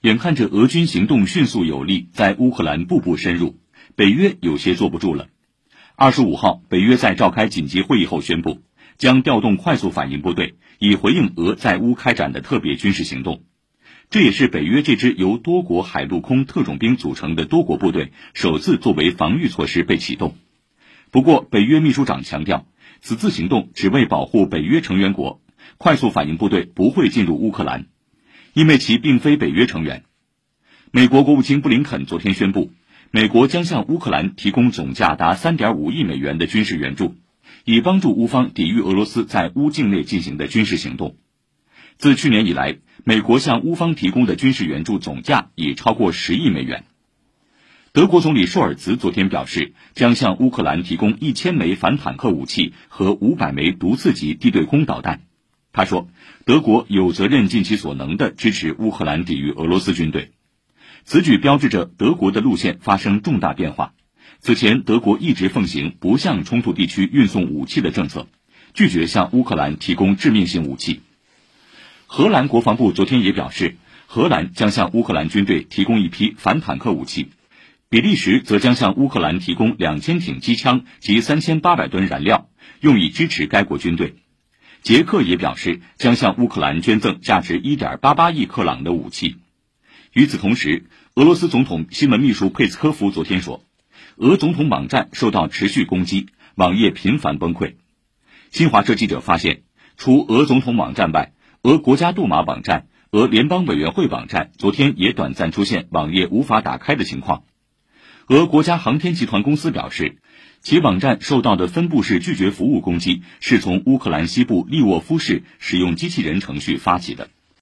眼看着俄军行动迅速有力，在乌克兰步步深入，北约有些坐不住了。二十五号，北约在召开紧急会议后宣布，将调动快速反应部队，以回应俄在乌开展的特别军事行动。这也是北约这支由多国海陆空特种兵组成的多国部队首次作为防御措施被启动。不过，北约秘书长强调，此次行动只为保护北约成员国，快速反应部队不会进入乌克兰，因为其并非北约成员。美国国务卿布林肯昨天宣布。美国将向乌克兰提供总价达3.5亿美元的军事援助，以帮助乌方抵御俄罗斯在乌境内进行的军事行动。自去年以来，美国向乌方提供的军事援助总价已超过十亿美元。德国总理舒尔茨昨天表示，将向乌克兰提供一千枚反坦克武器和五百枚毒刺级地对空导弹。他说，德国有责任尽其所能地支持乌克兰抵御俄罗斯军队。此举标志着德国的路线发生重大变化。此前，德国一直奉行不向冲突地区运送武器的政策，拒绝向乌克兰提供致命性武器。荷兰国防部昨天也表示，荷兰将向乌克兰军队提供一批反坦克武器，比利时则将向乌克兰提供两千挺机枪及三千八百吨燃料，用以支持该国军队。捷克也表示将向乌克兰捐赠价值一点八八亿克朗的武器。与此同时，俄罗斯总统新闻秘书佩斯科夫昨天说，俄总统网站受到持续攻击，网页频繁崩溃。新华社记者发现，除俄总统网站外，俄国家杜马网站、俄联邦委员会网站昨天也短暂出现网页无法打开的情况。俄国家航天集团公司表示，其网站受到的分布式拒绝服务攻击是从乌克兰西部利沃夫市使用机器人程序发起的。